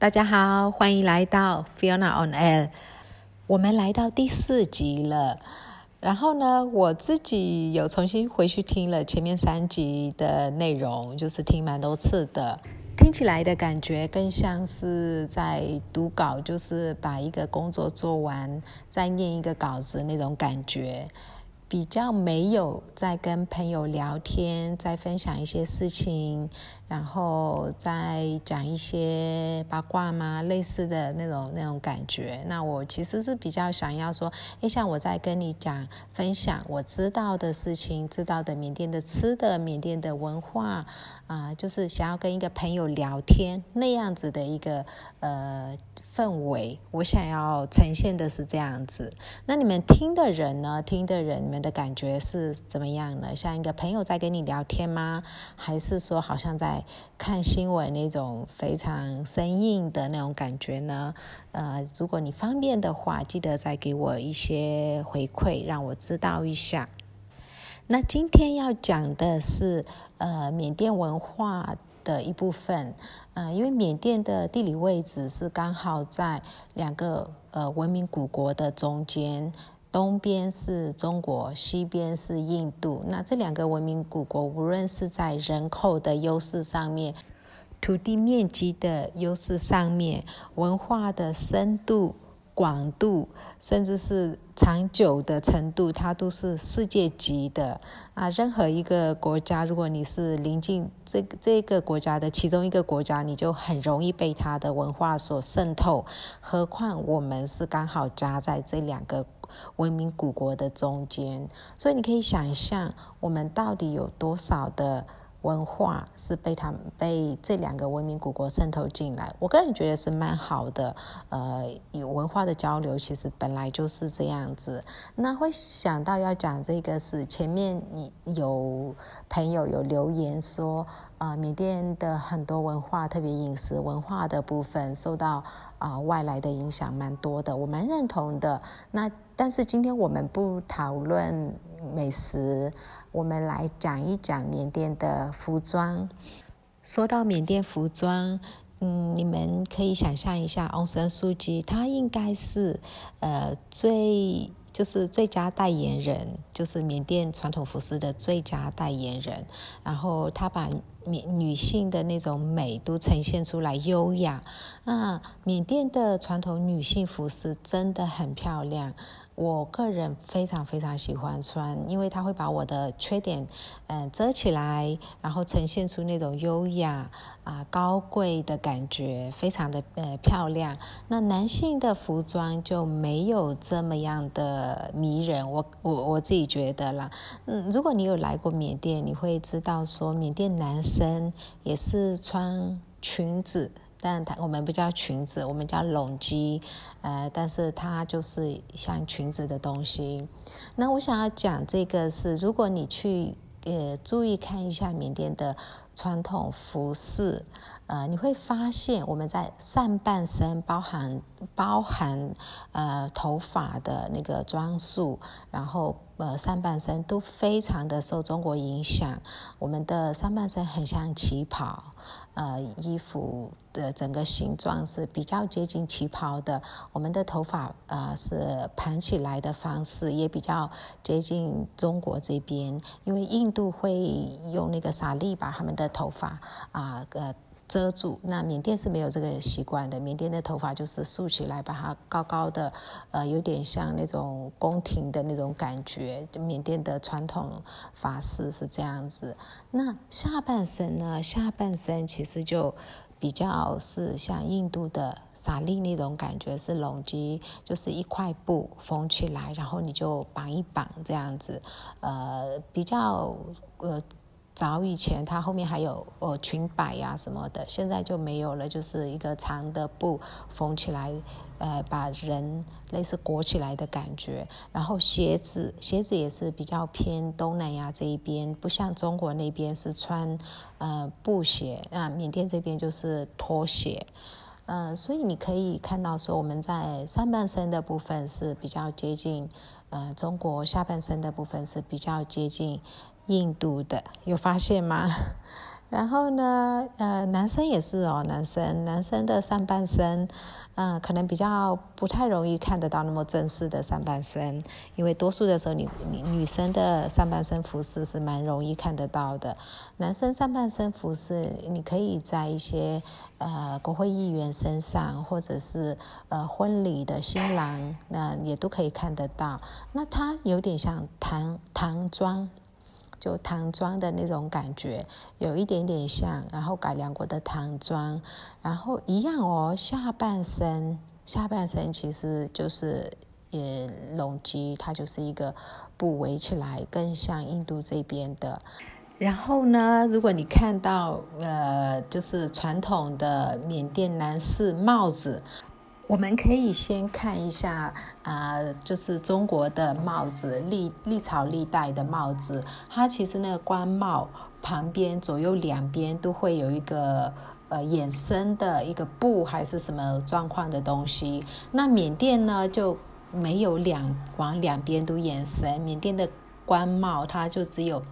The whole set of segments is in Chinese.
大家好，欢迎来到 Fiona on Air。我们来到第四集了。然后呢，我自己有重新回去听了前面三集的内容，就是听蛮多次的。听起来的感觉更像是在读稿，就是把一个工作做完，再念一个稿子那种感觉。比较没有在跟朋友聊天，在分享一些事情，然后再讲一些八卦吗？类似的那种那种感觉。那我其实是比较想要说，诶，像我在跟你讲分享我知道的事情，知道的缅甸的吃的，缅甸的文化啊，就是想要跟一个朋友聊天那样子的一个呃。氛围，我想要呈现的是这样子。那你们听的人呢？听的人，你们的感觉是怎么样呢？像一个朋友在跟你聊天吗？还是说好像在看新闻那种非常生硬的那种感觉呢？呃，如果你方便的话，记得再给我一些回馈，让我知道一下。那今天要讲的是呃，缅甸文化。的一部分，呃，因为缅甸的地理位置是刚好在两个呃文明古国的中间，东边是中国，西边是印度。那这两个文明古国，无论是在人口的优势上面，土地面积的优势上面，文化的深度。广度，甚至是长久的程度，它都是世界级的啊！任何一个国家，如果你是临近这这个国家的其中一个国家，你就很容易被它的文化所渗透。何况我们是刚好夹在这两个文明古国的中间，所以你可以想象，我们到底有多少的。文化是被他们被这两个文明古国渗透进来，我个人觉得是蛮好的。呃，有文化的交流其实本来就是这样子。那会想到要讲这个是前面你有朋友有留言说，呃，缅甸的很多文化，特别饮食文化的部分受到啊外来的影响蛮多的，我蛮认同的。那但是今天我们不讨论美食。我们来讲一讲缅甸的服装。说到缅甸服装，嗯，你们可以想象一下，昂山素季他应该是呃最就是最佳代言人，就是缅甸传统服饰的最佳代言人。然后他把缅女性的那种美都呈现出来，优雅啊！缅甸的传统女性服饰真的很漂亮。我个人非常非常喜欢穿，因为它会把我的缺点，嗯，遮起来，然后呈现出那种优雅啊、高贵的感觉，非常的呃漂亮。那男性的服装就没有这么样的迷人，我我我自己觉得啦。嗯，如果你有来过缅甸，你会知道说，缅甸男生也是穿裙子。但它我们不叫裙子，我们叫拢基，呃，但是它就是像裙子的东西。那我想要讲这个是，如果你去呃注意看一下缅甸的传统服饰，呃，你会发现我们在上半身包含包含呃头发的那个装束，然后呃上半身都非常的受中国影响，我们的上半身很像旗袍。呃，衣服的整个形状是比较接近旗袍的。我们的头发啊是盘起来的方式，也比较接近中国这边。因为印度会用那个纱丽把他们的头发啊呃。遮住，那缅甸是没有这个习惯的。缅甸的头发就是竖起来，把它高高的，呃，有点像那种宫廷的那种感觉。缅甸的传统发饰是这样子。那下半身呢？下半身其实就比较是像印度的萨利那种感觉，是隆基，就是一块布缝起来，然后你就绑一绑这样子，呃，比较呃。早以前，它后面还有呃裙摆呀什么的，现在就没有了，就是一个长的布缝起来，呃，把人类似裹起来的感觉。然后鞋子，鞋子也是比较偏东南亚这一边，不像中国那边是穿呃布鞋，那缅甸这边就是拖鞋。嗯，所以你可以看到说，我们在上半身的部分是比较接近呃中国，下半身的部分是比较接近。印度的有发现吗？然后呢，呃，男生也是哦，男生男生的上半身，嗯，可能比较不太容易看得到那么正式的上半身，因为多数的时候，你你女生的上半身服饰是蛮容易看得到的。男生上半身服饰，你可以在一些呃国会议员身上，或者是呃婚礼的新郎，那也都可以看得到。那它有点像唐唐装。就唐装的那种感觉，有一点点像，然后改良过的唐装，然后一样哦。下半身，下半身其实就是也隆基，它就是一个布围起来，更像印度这边的。然后呢，如果你看到呃，就是传统的缅甸男士帽子。我们可以先看一下啊，就是中国的帽子，历历朝历代的帽子，它其实那个官帽旁边左右两边都会有一个呃衍生的一个布还是什么状况的东西。那缅甸呢就没有两往两边都延伸，缅甸的官帽它就只有。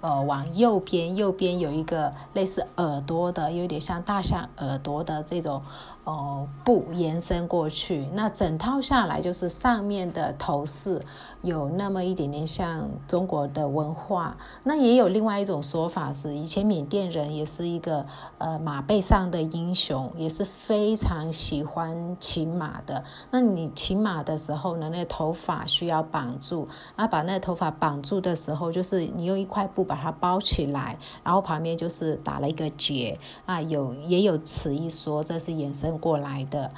呃，往右边，右边有一个类似耳朵的，有点像大象耳朵的这种哦布延伸过去。那整套下来就是上面的头饰有那么一点点像中国的文化。那也有另外一种说法是，以前缅甸人也是一个呃马背上的英雄，也是非常喜欢骑马的。那你骑马的时候呢，那个头发需要绑住，啊把那个头发绑住的时候，就是你用一块布。把它包起来，然后旁边就是打了一个结啊，有也有此一说，这是衍生过来的。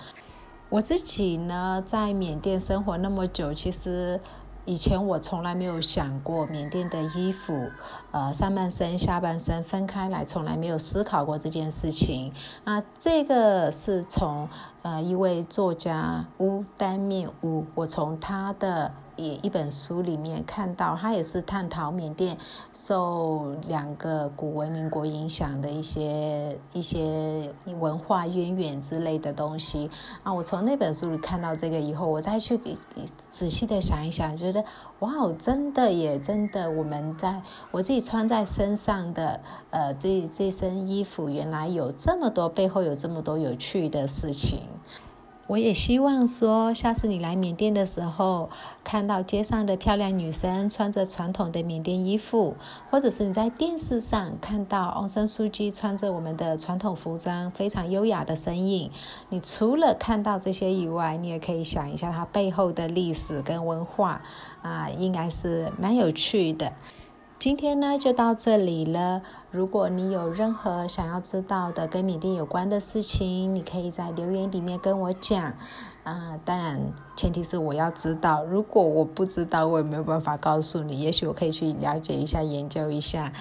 我自己呢，在缅甸生活那么久，其实以前我从来没有想过缅甸的衣服，呃，上半身、下半身分开来，从来没有思考过这件事情。啊，这个是从呃一位作家乌丹面乌，我从他的。也一本书里面看到，他也是探讨缅甸受两个古文明国影响的一些一些文化渊源之类的东西啊。我从那本书里看到这个以后，我再去仔细的想一想，觉得哇，真的也真的，我们在我自己穿在身上的呃这这身衣服，原来有这么多背后有这么多有趣的事情。我也希望说，下次你来缅甸的时候，看到街上的漂亮女生穿着传统的缅甸衣服，或者是你在电视上看到昂山素季穿着我们的传统服装，非常优雅的身影，你除了看到这些以外，你也可以想一下它背后的历史跟文化，啊，应该是蛮有趣的。今天呢就到这里了。如果你有任何想要知道的跟缅甸有关的事情，你可以在留言里面跟我讲。啊，当然前提是我要知道。如果我不知道，我也没有办法告诉你。也许我可以去了解一下、研究一下。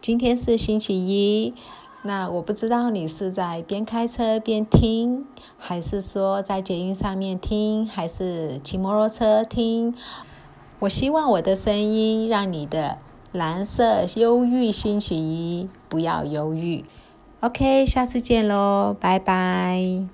今天是星期一，那我不知道你是在边开车边听，还是说在捷运上面听，还是骑摩托车听。我希望我的声音让你的蓝色忧郁星期一不要忧郁。OK，下次见喽，拜拜。